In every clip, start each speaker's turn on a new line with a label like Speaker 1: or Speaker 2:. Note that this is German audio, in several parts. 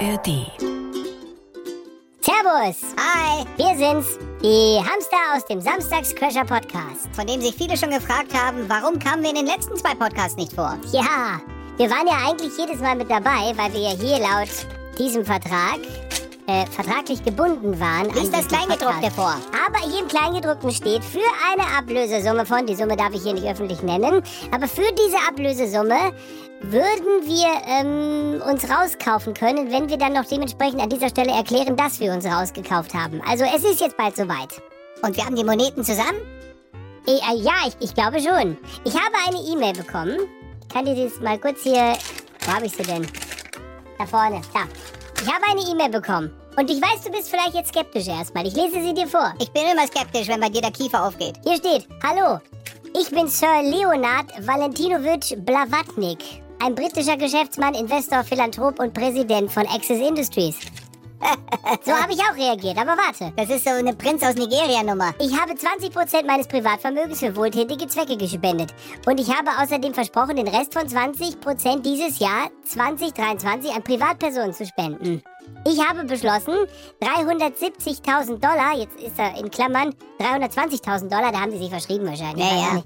Speaker 1: ARD.
Speaker 2: Servus! Hi! Wir sind's, die Hamster aus dem Samstagscrasher Podcast.
Speaker 3: Von dem sich viele schon gefragt haben, warum kamen wir in den letzten zwei Podcasts nicht vor?
Speaker 2: Ja, wir waren ja eigentlich jedes Mal mit dabei, weil wir ja hier laut diesem Vertrag äh, vertraglich gebunden waren.
Speaker 3: Lies das Kleingedruckte vor.
Speaker 2: Aber hier im Kleingedruckten steht, für eine Ablösesumme von, die Summe darf ich hier nicht öffentlich nennen, aber für diese Ablösesumme würden wir ähm, uns rauskaufen können, wenn wir dann noch dementsprechend an dieser Stelle erklären, dass wir uns rausgekauft haben. Also es ist jetzt bald soweit.
Speaker 3: Und wir haben die Moneten zusammen?
Speaker 2: Äh, äh, ja, ich, ich glaube schon. Ich habe eine E-Mail bekommen. Ich kann dir das mal kurz hier... Wo habe ich sie denn? Da vorne, da. Ich habe eine E-Mail bekommen. Und ich weiß, du bist vielleicht jetzt skeptisch erstmal. Ich lese sie dir vor.
Speaker 3: Ich bin immer skeptisch, wenn bei dir der Kiefer aufgeht.
Speaker 2: Hier steht, hallo, ich bin Sir Leonard Valentinovich Blavatnik, ein britischer Geschäftsmann, Investor, Philanthrop und Präsident von Access Industries. so habe ich auch reagiert, aber warte.
Speaker 3: Das ist so eine Prinz aus Nigeria-Nummer.
Speaker 2: Ich habe 20% meines Privatvermögens für wohltätige Zwecke gespendet. Und ich habe außerdem versprochen, den Rest von 20% dieses Jahr 2023 an Privatpersonen zu spenden. Ich habe beschlossen, 370.000 Dollar, jetzt ist er in Klammern 320.000 Dollar, da haben Sie sich verschrieben wahrscheinlich,
Speaker 3: Ja, ja.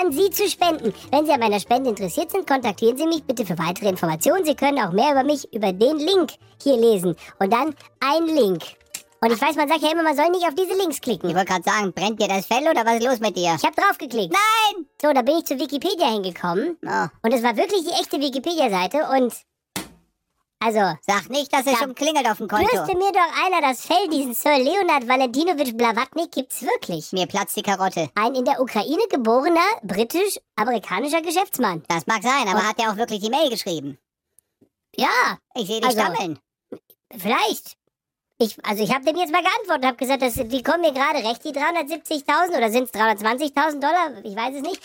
Speaker 2: an Sie zu spenden. Wenn Sie an meiner Spende interessiert sind, kontaktieren Sie mich bitte für weitere Informationen. Sie können auch mehr über mich über den Link hier lesen. Und dann ein Link. Und ich weiß, man sagt ja immer, man soll nicht auf diese Links klicken.
Speaker 3: Ich wollte gerade sagen, brennt dir das Fell oder was ist los mit dir?
Speaker 2: Ich habe draufgeklickt.
Speaker 3: Nein!
Speaker 2: So, da bin ich zu Wikipedia hingekommen.
Speaker 3: Oh,
Speaker 2: Und es war wirklich die echte Wikipedia-Seite. Und also,
Speaker 3: sag nicht, dass es schon klingelt auf dem Konto.
Speaker 2: Flüste mir doch einer das Fell, diesen Sir Leonard Valentinovich Blavatnik gibt's wirklich.
Speaker 3: Mir platzt die Karotte.
Speaker 2: Ein in der Ukraine geborener britisch-amerikanischer Geschäftsmann.
Speaker 3: Das mag sein, aber
Speaker 2: Oh.
Speaker 3: hat er auch wirklich die Mail geschrieben?
Speaker 2: Ja,
Speaker 3: Ich sehe dich
Speaker 2: Also-
Speaker 3: stammeln.
Speaker 2: vielleicht. Ich, also ich habe dem jetzt mal geantwortet, habe gesagt, das, die kommen mir gerade recht, die 370.000 oder sind es 320.000 Dollar? Ich weiß es nicht.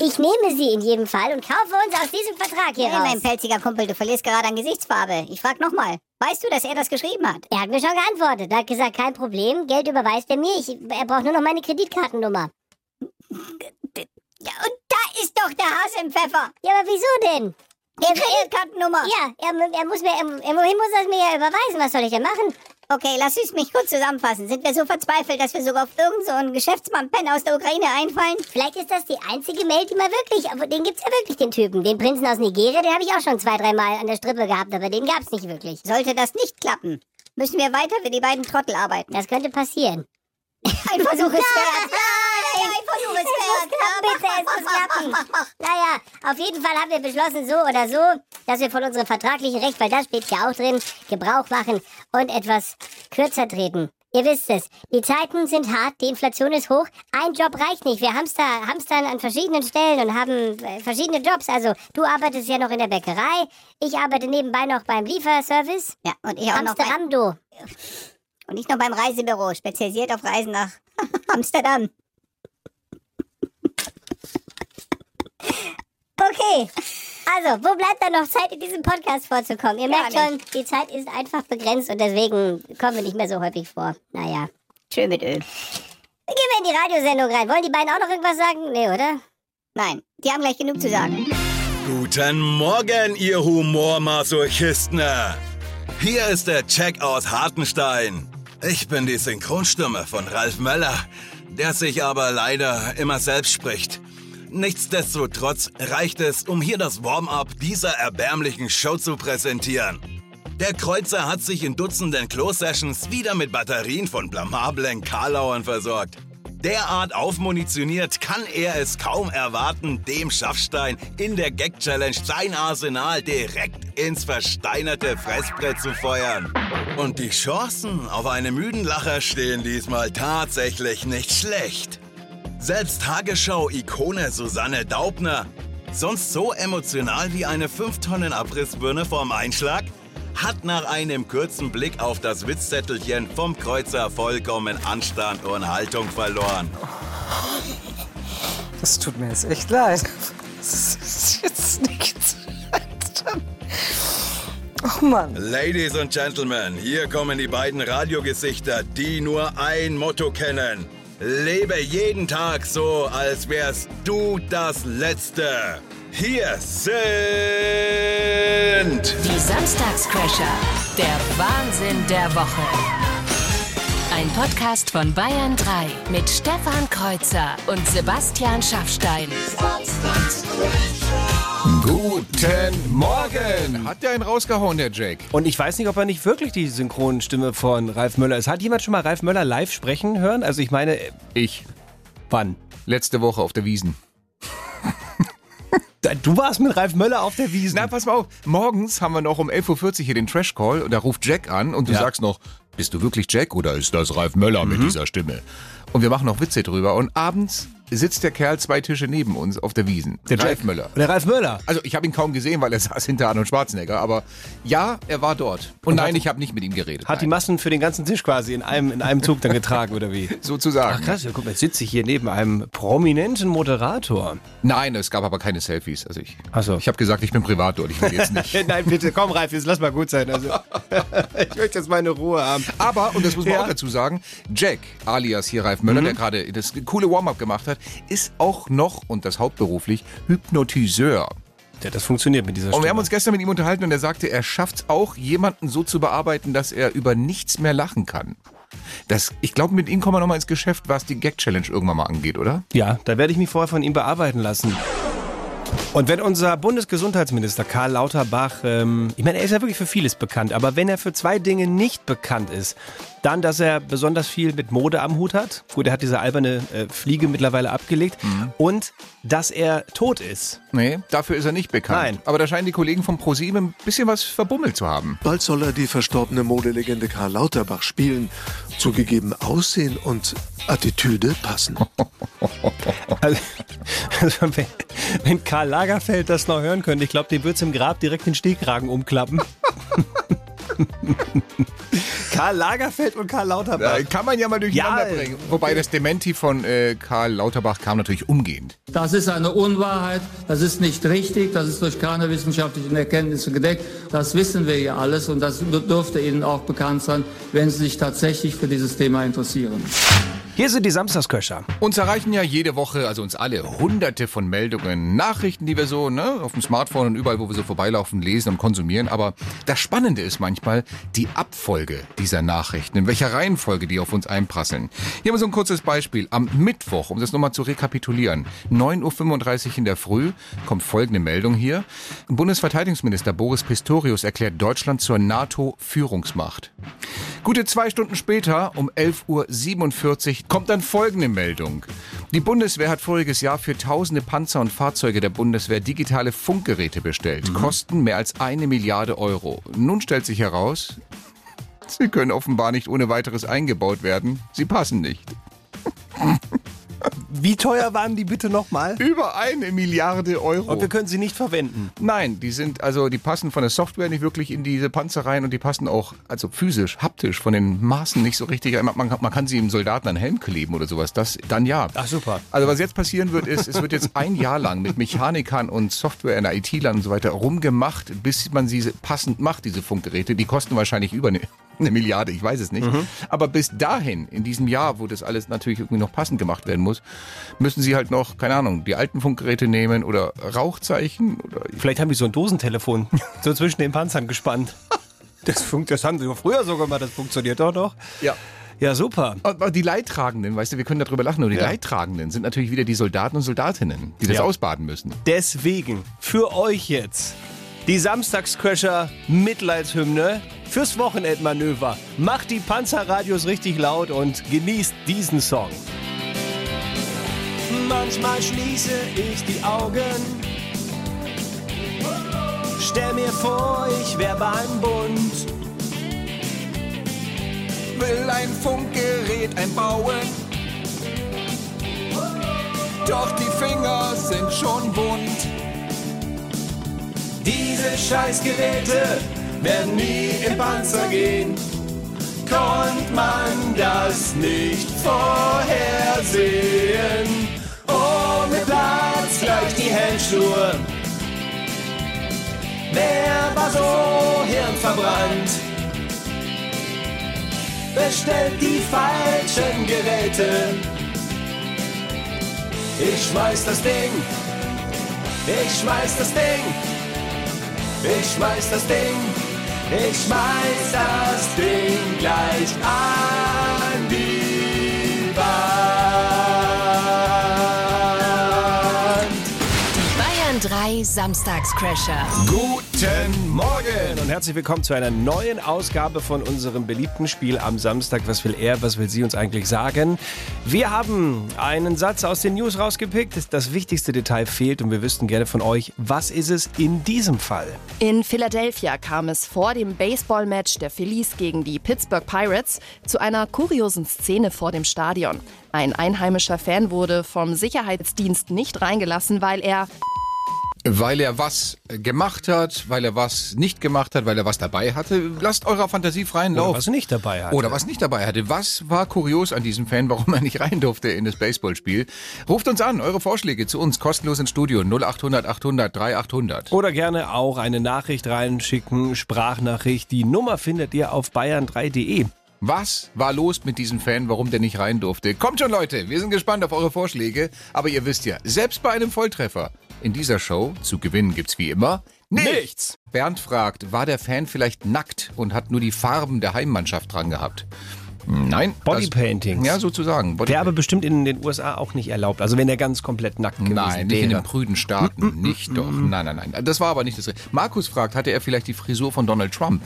Speaker 2: Ich nehme sie in jedem Fall und kaufe uns aus diesem Vertrag hier
Speaker 3: Hey, mein
Speaker 2: raus.
Speaker 3: pelziger Kumpel, du verlierst gerade an Gesichtsfarbe. Ich frag nochmal. Weißt du, dass er das geschrieben hat?
Speaker 2: Er hat mir schon geantwortet. Er hat gesagt, kein Problem, Geld überweist er mir. Ich, er braucht nur noch meine Kreditkartennummer.
Speaker 3: Ja, und da ist doch der Hase im Pfeffer.
Speaker 2: Ja, aber wieso denn?
Speaker 3: Die Kreditkartennummer.
Speaker 2: Ja, er, er muss mir, er, immerhin muss er es mir ja überweisen. Was soll ich denn machen?
Speaker 3: Okay, lass es mich kurz zusammenfassen. Sind wir so verzweifelt, dass wir sogar auf irgendeinen so einen Geschäftsmann-Penner aus der Ukraine einfallen?
Speaker 2: Vielleicht ist das die einzige Mail, die mal wirklich, aber den gibt's ja wirklich, den Typen. Den Prinzen aus Nigeria, den habe ich auch schon zwei, dreimal an der Strippe gehabt, aber den gab's nicht wirklich.
Speaker 3: Sollte das nicht klappen, müssen wir weiter für die beiden Trottel arbeiten.
Speaker 2: Das könnte passieren.
Speaker 3: Ein Versuch ist wert.
Speaker 2: Nein,
Speaker 3: ein Versuch ist
Speaker 2: Es muss klappen, bitte, es muss klappen. Naja, auf jeden Fall haben wir beschlossen, so oder so, dass wir von unserem vertraglichen Recht, weil das steht ja auch drin, Gebrauch machen und etwas kürzer treten. Ihr wisst es, die Zeiten sind hart, die Inflation ist hoch, ein Job reicht nicht. Wir hamster, hamstern an verschiedenen Stellen und haben äh, verschiedene Jobs. Also du arbeitest ja noch in der Bäckerei, ich arbeite nebenbei noch beim Lieferservice.
Speaker 3: Ja, und ich auch noch bei,
Speaker 2: Amsterdam, du.
Speaker 3: und ich noch beim Reisebüro, spezialisiert auf Reisen nach Amsterdam.
Speaker 2: Okay. Also, wo bleibt da noch Zeit, in diesem Podcast vorzukommen? Ihr
Speaker 3: Gar
Speaker 2: merkt schon, die Zeit ist einfach begrenzt und deswegen kommen wir nicht mehr so häufig vor. Naja.
Speaker 3: Schön mit Öl.
Speaker 2: Dann gehen wir in die Radiosendung rein. Wollen die beiden auch noch irgendwas sagen? Nee, oder?
Speaker 3: Nein, die haben gleich genug zu sagen.
Speaker 4: Guten Morgen, ihr Humormasochisten. Hier ist der Jack aus Hartenstein. Ich bin die Synchronstimme von Ralf Möller, der sich aber leider immer selbst spricht. Nichtsdestotrotz reicht es, um hier das Warm-up dieser erbärmlichen Show zu präsentieren. Der Kreuzer hat sich in Dutzenden Klo-Sessions wieder mit Batterien von blamablen Karlauern versorgt. Derart aufmunitioniert kann er es kaum erwarten, dem Schaffstein in der Gag-Challenge sein Arsenal direkt ins versteinerte Fressbrett zu feuern. Und die Chancen auf einen müden Lacher stehen diesmal tatsächlich nicht schlecht. Selbst Tagesschau-Ikone Susanne Daubner, sonst so emotional wie eine 5-Tonnen-Abrissbirne vorm Einschlag, hat nach einem kurzen Blick auf das Witzzettelchen vom Kreuzer vollkommen Anstand und Haltung verloren.
Speaker 5: Das tut mir jetzt echt leid. Das ist jetzt nichts. Oh Mann.
Speaker 4: Ladies und Gentlemen, hier kommen die beiden Radiogesichter, die nur ein Motto kennen. Lebe jeden Tag so, als wärst du das Letzte. Hier sind
Speaker 6: Die Samstagscrasher. Der Wahnsinn der Woche. Ein Podcast von Bayern 3 mit Stefan Kreuzer und Sebastian Schaffstein.
Speaker 7: Guten Morgen! Hat der einen rausgehauen, der Jack?
Speaker 5: Und ich weiß nicht, ob er nicht wirklich die Synchronstimme von Ralf Möller ist. Hat jemand schon mal Ralf Möller live sprechen hören? Also ich meine,
Speaker 7: Ich.
Speaker 5: wann?
Speaker 7: Letzte Woche auf der Wiesen.
Speaker 5: Da- Du warst mit Ralf Möller auf der Wiesn.
Speaker 7: Na, pass mal auf. Morgens haben wir noch um 11.40 Uhr hier den Trash-Call und da ruft Jack an und du
Speaker 5: Ja.
Speaker 7: sagst noch, bist du wirklich Jack oder ist das Ralf Möller mit dieser Stimme? Und wir machen noch Witze drüber und abends sitzt der Kerl zwei Tische neben uns auf der Wiesen.
Speaker 5: der
Speaker 7: Ralf
Speaker 5: Jack.
Speaker 7: Möller.
Speaker 5: Der Ralf Möller.
Speaker 7: Also ich habe ihn kaum gesehen, weil er saß hinter Arnold Schwarzenegger, aber ja, er war dort. Und, nein, ich habe nicht mit ihm geredet.
Speaker 5: Hat die
Speaker 7: nein.
Speaker 5: Massen für den ganzen Tisch quasi in einem, in einem Zug dann getragen, oder wie?
Speaker 7: sozusagen.
Speaker 5: Ach krass, ja, guck mal, jetzt sitze ich hier neben einem prominenten Moderator.
Speaker 7: Nein, es gab aber keine Selfies. Also ich,
Speaker 5: Ach so.
Speaker 7: ich habe gesagt, ich bin privat dort. Ich will jetzt nicht.
Speaker 5: Nein, bitte, komm Ralf, jetzt lass mal gut sein. Also, ich möchte jetzt meine Ruhe haben.
Speaker 7: Aber, und das muss man
Speaker 5: Ja.
Speaker 7: auch dazu sagen, Jack, alias hier Ralf Möller, der gerade das coole Warm-up gemacht hat, ist auch noch, und das hauptberuflich, Hypnotiseur.
Speaker 5: Ja, das funktioniert mit dieser
Speaker 7: Und
Speaker 5: Stimme.
Speaker 7: wir haben uns gestern mit ihm unterhalten und er sagte, er schafft es auch, jemanden so zu bearbeiten, dass er über nichts mehr lachen kann. Das, ich glaube, mit ihm kommen wir nochmal ins Geschäft, was die Gag-Challenge irgendwann mal angeht, oder?
Speaker 5: Ja, da werde ich mich vorher von ihm bearbeiten lassen. Und wenn unser Bundesgesundheitsminister Karl Lauterbach, ähm, ich meine, er ist ja wirklich für vieles bekannt, aber wenn er für zwei Dinge nicht bekannt ist, dann, dass er besonders viel mit Mode am Hut hat, gut, er hat diese alberne äh, Fliege mittlerweile abgelegt, und dass er tot ist.
Speaker 7: Nee, dafür ist er nicht bekannt.
Speaker 5: Nein.
Speaker 7: Aber da scheinen die Kollegen vom ProSieben ein bisschen was verbummelt zu haben.
Speaker 1: Bald soll er die verstorbene Modelegende Karl Lauterbach spielen. Zugegeben Aussehen und Attitüde passen.
Speaker 5: Also, also wenn, wenn Karl Lagerfeld das noch hören könnte, ich glaube, dem wird es im Grab direkt den Stehkragen umklappen. Karl Lagerfeld und Karl Lauterbach.
Speaker 7: Äh, kann man ja mal durcheinander
Speaker 5: Ja,
Speaker 7: bringen. Wobei das Dementi von äh, Karl Lauterbach kam natürlich umgehend.
Speaker 8: Das ist eine Unwahrheit, das ist nicht richtig, das ist durch keine wissenschaftlichen Erkenntnisse gedeckt. Das wissen wir ja alles und das dürfte Ihnen auch bekannt sein, wenn Sie sich tatsächlich für dieses Thema interessieren.
Speaker 5: Hier sind die Samstagsköcher.
Speaker 7: Uns erreichen ja jede Woche, also uns alle, hunderte von Meldungen, Nachrichten, die wir so ne, auf dem Smartphone und überall, wo wir so vorbeilaufen, lesen und konsumieren. Aber das Spannende ist manchmal die Abfolge dieser Nachrichten, in welcher Reihenfolge die auf uns einprasseln. Hier haben wir so ein kurzes Beispiel. Am Mittwoch, um das nochmal zu rekapitulieren, 9.35 Uhr in der Früh kommt folgende Meldung hier. Bundesverteidigungsminister Boris Pistorius erklärt Deutschland zur NATO-Führungsmacht. Gute zwei Stunden später, um 11.47 Uhr, kommt dann folgende Meldung. Die Bundeswehr hat voriges Jahr für tausende Panzer und Fahrzeuge der Bundeswehr digitale Funkgeräte bestellt. Kosten mehr als eine Milliarde Euro. Nun stellt sich heraus, sie können offenbar nicht ohne weiteres eingebaut werden. Sie passen nicht.
Speaker 5: Wie teuer waren die bitte nochmal?
Speaker 7: Über eine Milliarde Euro.
Speaker 5: Und wir können sie nicht verwenden.
Speaker 7: Nein, die sind also, die passen von der Software nicht wirklich in diese Panzer rein und die passen auch, also physisch, haptisch, von den Maßen nicht so richtig. Man, man, man kann sie im Soldaten an Helm kleben oder sowas. Das dann ja.
Speaker 5: Ach, super.
Speaker 7: Also was jetzt passieren wird, ist, es wird jetzt ein Jahr lang mit Mechanikern und Software in der IT-Lern und so weiter rumgemacht, bis man sie passend macht, diese Funkgeräte. Die kosten wahrscheinlich über eine, eine Milliarde, ich weiß es nicht. Aber bis dahin, in diesem Jahr, wo das alles natürlich irgendwie noch passend gemacht werden muss, müssen sie halt noch, keine Ahnung, die alten Funkgeräte nehmen oder Rauchzeichen oder
Speaker 5: Vielleicht haben die so ein Dosentelefon so zwischen den Panzern gespannt. Das, funkt, das haben sie früher so gemacht, das funktioniert doch noch.
Speaker 7: Ja.
Speaker 5: Ja, super.
Speaker 7: Aber die Leidtragenden, weißt du, wir können darüber lachen, aber die
Speaker 5: Ja.
Speaker 7: Leidtragenden sind natürlich wieder die Soldaten und Soldatinnen, die das
Speaker 5: Ja.
Speaker 7: ausbaden müssen.
Speaker 5: Deswegen für euch jetzt die Samstagscrasher Mitleidshymne fürs Wochenendmanöver. Macht die Panzerradios richtig laut und genießt diesen Song. Manchmal schließe ich die Augen. Stell mir vor, ich wär beim Bund.
Speaker 7: Will ein Funkgerät einbauen, doch die Finger sind schon wund.
Speaker 5: Diese Scheißgeräte werden nie im Panzer gehen. Konnte man das nicht vorhersehen? Platzt gleich die Handschuhe. Wer war so hirnverbrannt? Bestellt die falschen Geräte. Ich schmeiß das Ding. Ich schmeiß das Ding Ich schmeiß das Ding, ich schmeiß das Ding gleich an die
Speaker 6: 3 Samstagscrasher.
Speaker 5: Guten Morgen und herzlich willkommen zu einer neuen Ausgabe von unserem beliebten Spiel am Samstag. Was will er, was will sie uns eigentlich sagen? Wir haben einen Satz aus den News rausgepickt. Das wichtigste Detail fehlt und wir wüssten gerne von euch, was ist es in diesem Fall?
Speaker 9: In Philadelphia kam es vor dem Baseball-Match der Phillies gegen die Pittsburgh Pirates zu einer kuriosen Szene vor dem Stadion. Ein einheimischer Fan wurde vom Sicherheitsdienst nicht reingelassen, weil er
Speaker 7: Weil er was gemacht hat, weil er was nicht gemacht hat, weil er was dabei hatte. Lasst eurer Fantasie freien
Speaker 5: Oder
Speaker 7: Lauf.
Speaker 5: was nicht dabei hat.
Speaker 7: Oder was nicht dabei hatte. Was war kurios an diesem Fan, warum er nicht rein durfte in das Baseballspiel? Ruft uns an, eure Vorschläge zu uns kostenlos ins Studio 0800 800 3800.
Speaker 5: Oder gerne auch eine Nachricht reinschicken, Sprachnachricht. Die Nummer findet ihr auf bayern3.de.
Speaker 7: Was war los mit diesem Fan, warum der nicht rein durfte? Kommt schon, Leute, wir sind gespannt auf eure Vorschläge. Aber ihr wisst ja, selbst bei einem Volltreffer in dieser Show zu gewinnen gibt's wie immer
Speaker 5: Nichts.
Speaker 7: Bernd fragt, war der Fan vielleicht nackt und hat nur die Farben der Heimmannschaft dran gehabt? Nein.
Speaker 5: Bodypaintings.
Speaker 7: Ja, sozusagen.
Speaker 5: Wäre aber bestimmt in den USA auch nicht erlaubt. Also wenn er ganz komplett nackt gewesen
Speaker 7: Nein, nicht
Speaker 5: wäre.
Speaker 7: in den prüden Staaten. nicht doch. Nein, nein, nein. Das war aber nicht das. Markus fragt, hatte er vielleicht die Frisur von Donald Trump?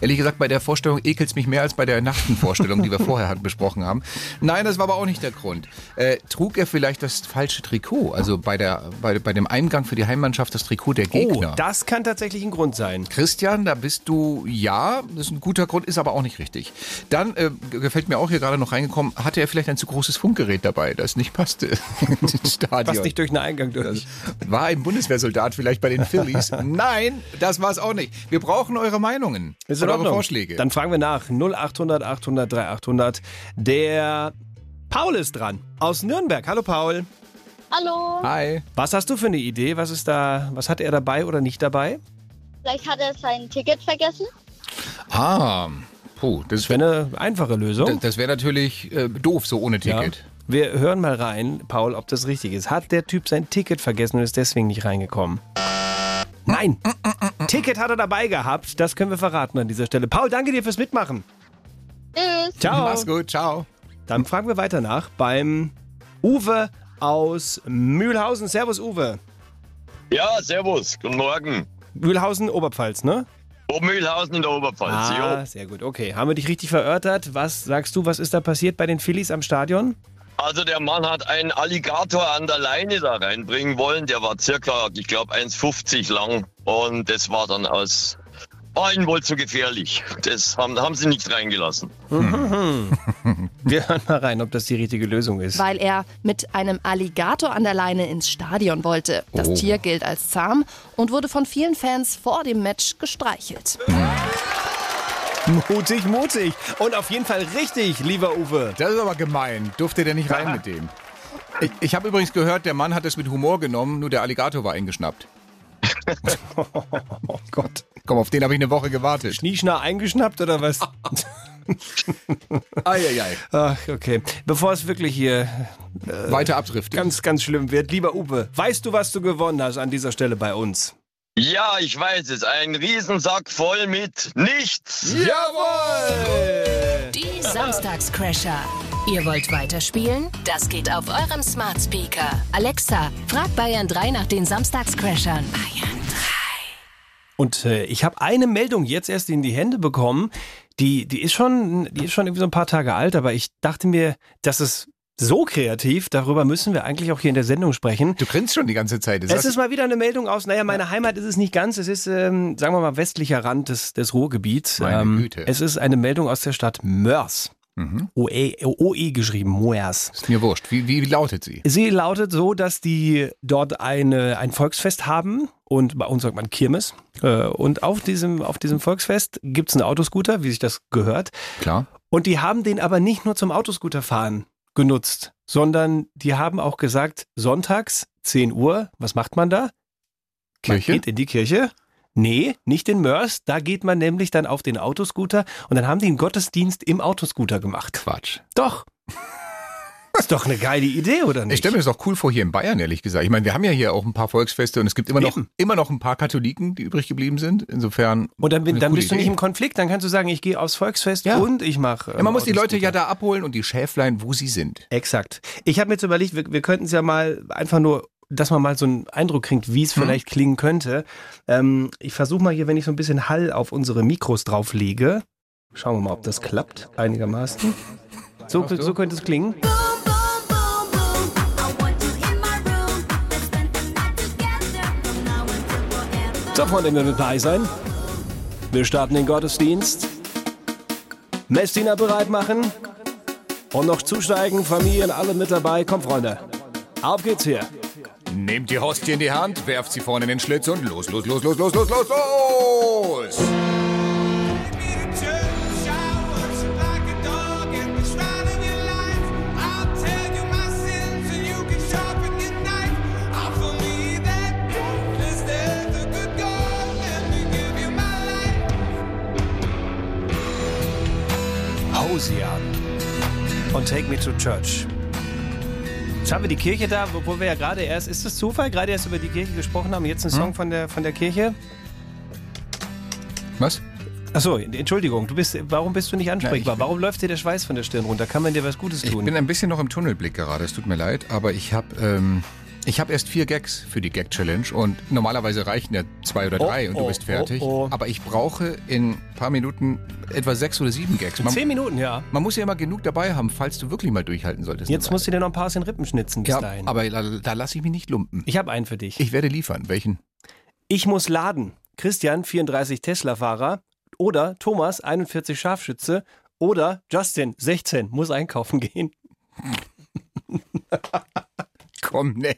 Speaker 7: Ehrlich gesagt, bei der Vorstellung ekelt's mich mehr als bei der nackten Vorstellung, die wir vorher hatten, besprochen haben. Nein, das war aber auch nicht der Grund. Äh, trug er vielleicht das falsche Trikot? Also bei, der, bei, bei dem Eingang für die Heimmannschaft das Trikot der
Speaker 5: Oh,
Speaker 7: Gegner?
Speaker 5: das kann tatsächlich ein Grund sein.
Speaker 7: Christian, da bist du, ja, das ist ein guter Grund, ist aber auch nicht richtig. Dann äh, gefällt mir auch hier gerade noch reingekommen, hatte er vielleicht ein zu großes Funkgerät dabei, das nicht passte Stadion.
Speaker 5: Passt nicht durch den Eingang durch.
Speaker 7: War ein Bundeswehrsoldat vielleicht bei den Phillies? Nein, das war es auch nicht. Wir brauchen eure Meinungen
Speaker 5: Ist in
Speaker 7: eure. Vorschläge.
Speaker 5: Dann fragen wir nach. 0800 800 3800. Der Paul ist dran. Aus Nürnberg. Hallo Paul.
Speaker 10: Hallo,
Speaker 7: Hi.
Speaker 5: Was hast du für eine Idee? Was ist da, was hat er dabei oder nicht dabei?
Speaker 10: vielleicht hat er sein Ticket vergessen.
Speaker 7: Ah, puh, das
Speaker 5: Das wäre eine einfache Lösung.
Speaker 7: Das wäre natürlich äh, doof, so ohne
Speaker 5: Ja.
Speaker 7: Ticket.
Speaker 5: Wir hören mal rein, Paul, ob das richtig ist. Hat der Typ sein Ticket vergessen und ist deswegen nicht reingekommen? Nein. Ticket hat er dabei gehabt. Das können wir verraten an dieser Stelle. Paul, danke dir fürs Mitmachen.
Speaker 10: Tschüss.
Speaker 5: Ciao.
Speaker 7: Mach's gut, ciao.
Speaker 5: Dann fragen wir weiter nach beim Uwe aus Mühlhausen. Servus, Uwe.
Speaker 11: Ja, servus, guten Morgen.
Speaker 5: Mühlhausen, Oberpfalz, ne?
Speaker 11: Obermühlhausen in der Oberpfalz.
Speaker 5: Ah,
Speaker 11: jo.
Speaker 5: sehr gut. Okay, haben wir dich richtig verörtert? Was sagst du, was ist da passiert bei den Phillies am Stadion?
Speaker 11: Also der Mann hat einen Alligator an der Leine da reinbringen wollen. Der war circa, ich glaube, 1,50 lang. Und das war dann aus... War ihnen wohl zu gefährlich. Das haben, haben sie nicht reingelassen.
Speaker 5: Wir hören mal rein, ob das die richtige Lösung ist.
Speaker 9: weil er mit einem Alligator an der Leine ins Stadion wollte. Das
Speaker 7: Oh.
Speaker 9: Tier gilt als zahm und wurde von vielen Fans vor dem Match gestreichelt.
Speaker 5: Mutig, mutig. Und auf jeden Fall richtig, lieber Uwe.
Speaker 7: Das ist aber gemein. Durfte der nicht rein mit dem. Ich, ich habe übrigens gehört, der Mann hat es mit Humor genommen, nur der Alligator war eingeschnappt.
Speaker 5: Oh Gott.
Speaker 7: Komm, auf den habe ich eine Woche gewartet.
Speaker 5: Schnieschnah eingeschnappt oder was?
Speaker 7: Eieiei.
Speaker 5: Ach, okay. Bevor es wirklich hier
Speaker 7: Weiter abdriftet.
Speaker 5: ganz, ganz schlimm wird, lieber Uwe, weißt du, was du gewonnen hast an dieser Stelle bei uns?
Speaker 11: Ja, ich weiß es. Ein Riesensack voll mit nichts.
Speaker 5: Jawohl!
Speaker 6: Die Samstagscrasher. Ihr wollt weiterspielen? Das geht auf eurem Smart Speaker. Alexa, frag Bayern 3 nach den Samstagscrashern. Bayern
Speaker 5: Und äh, ich habe eine Meldung jetzt erst in die Hände bekommen. Die, die ist schon, die ist schon irgendwie so ein paar Tage alt, aber ich dachte mir, das ist so kreativ. Darüber müssen wir eigentlich auch hier in der Sendung sprechen.
Speaker 7: Du grinst schon die ganze Zeit. Das
Speaker 5: Es ist mal wieder eine Meldung aus, naja, meine Heimat ist es nicht ganz, es ist, ähm, sagen wir mal, westlicher Rand des, des Ruhrgebiets.
Speaker 7: Meine
Speaker 5: ähm,
Speaker 7: Güte.
Speaker 5: Es ist eine Meldung aus der Stadt Mörs. OE, OE geschrieben, Moers.
Speaker 7: ist mir wurscht. Wie, wie lautet sie?
Speaker 5: Sie lautet so, dass die dort eine, ein Volksfest haben und bei uns sagt man Kirmes. Äh, Und auf diesem, auf diesem Volksfest gibt's einen Autoscooter, wie sich das gehört.
Speaker 7: Klar.
Speaker 5: Und die haben den aber nicht nur zum Autoscooterfahren genutzt, sondern die haben auch gesagt, sonntags 10 Uhr, was macht man da?
Speaker 7: Kirche?
Speaker 5: Man geht in die Kirche. Nee, nicht in Mörs. Da geht man nämlich dann auf den Autoscooter und dann haben die einen Gottesdienst im Autoscooter gemacht.
Speaker 7: Quatsch.
Speaker 5: Doch. Ist doch eine geile Idee, oder nicht?
Speaker 7: Ich stelle mir das auch cool vor hier in Bayern, ehrlich gesagt. Ich meine, wir haben ja hier auch ein paar Volksfeste und es gibt immer noch,
Speaker 5: Eben.
Speaker 7: immer noch ein paar Katholiken, die übrig geblieben sind. Insofern.
Speaker 5: Und dann, dann bist du
Speaker 7: Idee.
Speaker 5: nicht im Konflikt, dann kannst du sagen, ich gehe aufs Volksfest
Speaker 7: Ja.
Speaker 5: und ich mache.
Speaker 7: Ja, man muss die Leute ja da abholen und die Schäflein, wo sie sind.
Speaker 5: Exakt. Ich habe mir jetzt überlegt, wir, wir könnten es ja mal einfach nur, dass man mal so einen Eindruck kriegt, wie es
Speaker 7: Mhm.
Speaker 5: vielleicht klingen könnte. Ähm, ich versuche mal hier, wenn ich so ein bisschen Hall auf unsere Mikros drauflege. Schauen wir mal, ob das klappt, einigermaßen. So, so könnte es klingen. Freunde, wir mit dabei sein. Wir starten den Gottesdienst. Messdiener bereit machen. Und noch zusteigen, Familien, alle mit dabei. Komm, Freunde. Auf geht's hier.
Speaker 7: Nehmt die Hostie in die Hand, werft sie vorne in den Schlitz und los, los, los, los, los, los, los, los!
Speaker 5: Take Me to Church. Jetzt haben wir die Kirche da, wo wir ja gerade erst, ist es Zufall, gerade erst über die Kirche gesprochen haben, jetzt ein Song von der, von der Kirche?
Speaker 7: Was?
Speaker 5: Achso, Entschuldigung, du bist, warum bist du nicht ansprechbar? warum läuft dir der Schweiß von der Stirn runter? Kann man dir was Gutes
Speaker 7: Ich
Speaker 5: tun?
Speaker 7: bin ein bisschen noch im Tunnelblick gerade, es tut mir leid, aber ich habe ähm, ich hab erst vier Gags für die Gag-Challenge und normalerweise reichen ja zwei oder drei
Speaker 5: Oh,
Speaker 7: und du
Speaker 5: oh,
Speaker 7: bist fertig.
Speaker 5: oh, oh.
Speaker 7: Aber ich brauche in ein paar Minuten etwa sechs oder sieben Gags.
Speaker 5: In zehn Minuten, ja.
Speaker 7: Man muss ja immer genug dabei haben, falls du wirklich mal durchhalten solltest.
Speaker 5: Jetzt musst du dir noch ein paar aus den Rippen schnitzen bis
Speaker 7: ja,
Speaker 5: dahin.
Speaker 7: aber da, da lasse ich mich nicht lumpen.
Speaker 5: Ich habe einen für dich.
Speaker 7: Ich werde liefern. Welchen?
Speaker 5: Ich muss laden. Christian, 34 Tesla-Fahrer. Oder Thomas, 41 Scharfschütze. Oder Justin, 16, muss einkaufen gehen.
Speaker 7: Komm näher.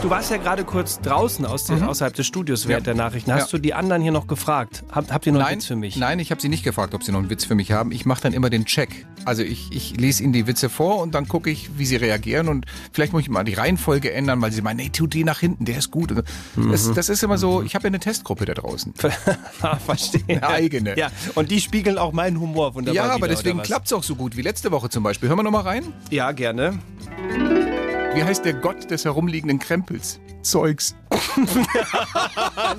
Speaker 5: Du warst ja gerade kurz draußen aus den, außerhalb des Studios während
Speaker 7: Ja.
Speaker 5: der Nachrichten. Hast
Speaker 7: Ja.
Speaker 5: du die anderen hier noch gefragt? Habt, habt ihr noch einen
Speaker 7: Nein,
Speaker 5: Witz für mich?
Speaker 7: nein, ich habe sie nicht gefragt, ob sie noch einen Witz für mich haben. Ich mache dann immer den Check. Also ich, ich lese ihnen die Witze vor und dann gucke ich, wie sie reagieren und vielleicht muss ich mal die Reihenfolge ändern, weil sie meinen, nee, tu die nach hinten, der ist gut. Und Das,
Speaker 5: Mhm.
Speaker 7: das ist immer so, ich habe ja eine Testgruppe da draußen.
Speaker 5: Ah, Verstehe.
Speaker 7: Eine eigene.
Speaker 5: Ja, und die spiegeln auch meinen Humor wunderbar
Speaker 7: ja, aber
Speaker 5: wider,
Speaker 7: deswegen
Speaker 5: was?
Speaker 7: klappt's auch so gut wie letzte Woche zum Beispiel. Hören wir noch mal rein.
Speaker 5: Ja, gerne.
Speaker 7: Wie heißt der Gott des herumliegenden Krempels? Zeugs.
Speaker 5: nein,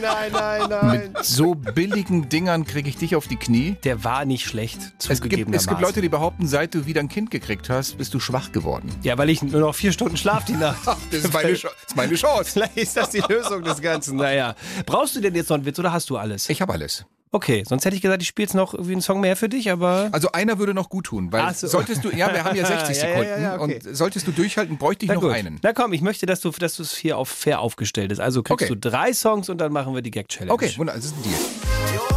Speaker 5: nein, nein, nein.
Speaker 7: Mit so billigen Dingern kriege ich dich auf die Knie.
Speaker 5: Der war nicht schlecht,
Speaker 7: Es gibt, es gibt Leute, die behaupten, seit du wieder ein Kind gekriegt hast, bist du schwach geworden.
Speaker 5: Ja, weil ich nur noch vier Stunden schlaf die Nacht.
Speaker 7: Das ist meine, das ist meine Chance.
Speaker 5: Vielleicht ist das die Lösung des Ganzen. Naja. Brauchst du denn jetzt noch einen Witz oder hast du alles?
Speaker 7: Ich habe alles.
Speaker 5: Okay, sonst hätte ich gesagt, ich spiele jetzt noch irgendwie einen Song mehr für dich, aber.
Speaker 7: Also einer würde noch gut tun, weil
Speaker 5: so.
Speaker 7: solltest du, ja, wir haben ja 60
Speaker 5: Ja, ja,
Speaker 7: Sekunden
Speaker 5: ja, ja, okay.
Speaker 7: und solltest du durchhalten, bräuchte ich
Speaker 5: Na
Speaker 7: noch
Speaker 5: gut.
Speaker 7: einen.
Speaker 5: Na komm, ich möchte, dass du dass du es hier auf fair aufgestellt ist. Also kriegst
Speaker 7: Okay.
Speaker 5: du drei Songs und dann machen wir die Gag Challenge.
Speaker 7: Okay, wunderbar, das ist ein Deal.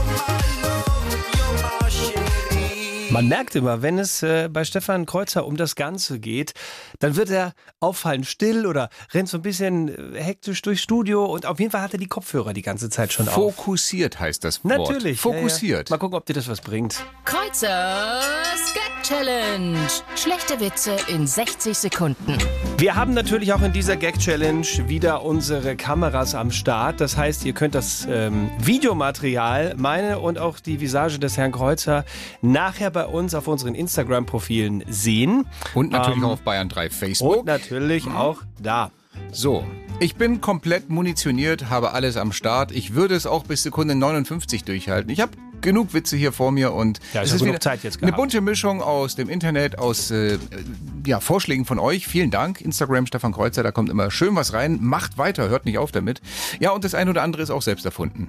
Speaker 5: Man merkt immer, wenn es äh, bei Stefan Kreuzer um das Ganze geht, dann wird er auffallend still oder rennt so ein bisschen äh, hektisch durchs Studio und auf jeden Fall hat er die Kopfhörer die ganze Zeit schon auf.
Speaker 7: Fokussiert heißt das Wort.
Speaker 5: Natürlich. ja, ja.
Speaker 7: Fokussiert.
Speaker 5: Mal gucken, ob dir das was bringt.
Speaker 6: Kreuzers Challenge. Schlechte Witze in 60 Sekunden.
Speaker 5: Wir haben natürlich auch in dieser Gag Challenge wieder unsere Kameras am Start. Das heißt, ihr könnt das ähm, Videomaterial, meine und auch die Visage des Herrn Kreuzer, nachher bei uns auf unseren Instagram-Profilen sehen.
Speaker 7: Und natürlich
Speaker 5: Ähm,
Speaker 7: auch auf Bayern 3 Facebook.
Speaker 5: Und natürlich auch da.
Speaker 7: So, ich bin komplett munitioniert, habe alles am Start. Ich würde es auch bis Sekunde 59 durchhalten. Ich habe genug Witze hier vor mir und
Speaker 5: Ja,
Speaker 7: es ist
Speaker 5: genug Zeit jetzt
Speaker 7: eine bunte Mischung aus dem Internet, aus äh, ja, Vorschlägen von euch. Vielen Dank. Instagram Stefan Kreuzer, da kommt immer schön was rein. Macht weiter, hört nicht auf damit. Ja, und das eine oder andere ist auch selbst erfunden.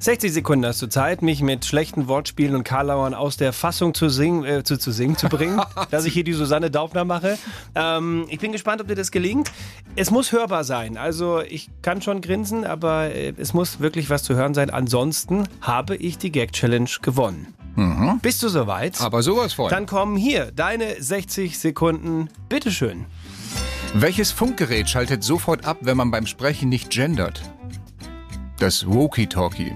Speaker 5: 60 Sekunden hast du Zeit, mich mit schlechten Wortspielen und Karlauern aus der Fassung zu singen, äh, zu, zu singen zu bringen, dass ich hier die Susanne Daubner mache. Ähm, ich bin gespannt, ob dir das gelingt. Es muss hörbar sein. Also ich kann schon grinsen, aber äh, es muss wirklich was zu hören sein. Ansonsten habe ich die Gag Challenge gewonnen. Bist du soweit?
Speaker 7: Aber sowas von.
Speaker 5: Dann kommen hier deine 60 Sekunden. Bitteschön.
Speaker 7: Welches Funkgerät schaltet sofort ab, wenn man beim Sprechen nicht gendert? Das Walkie-Talkie.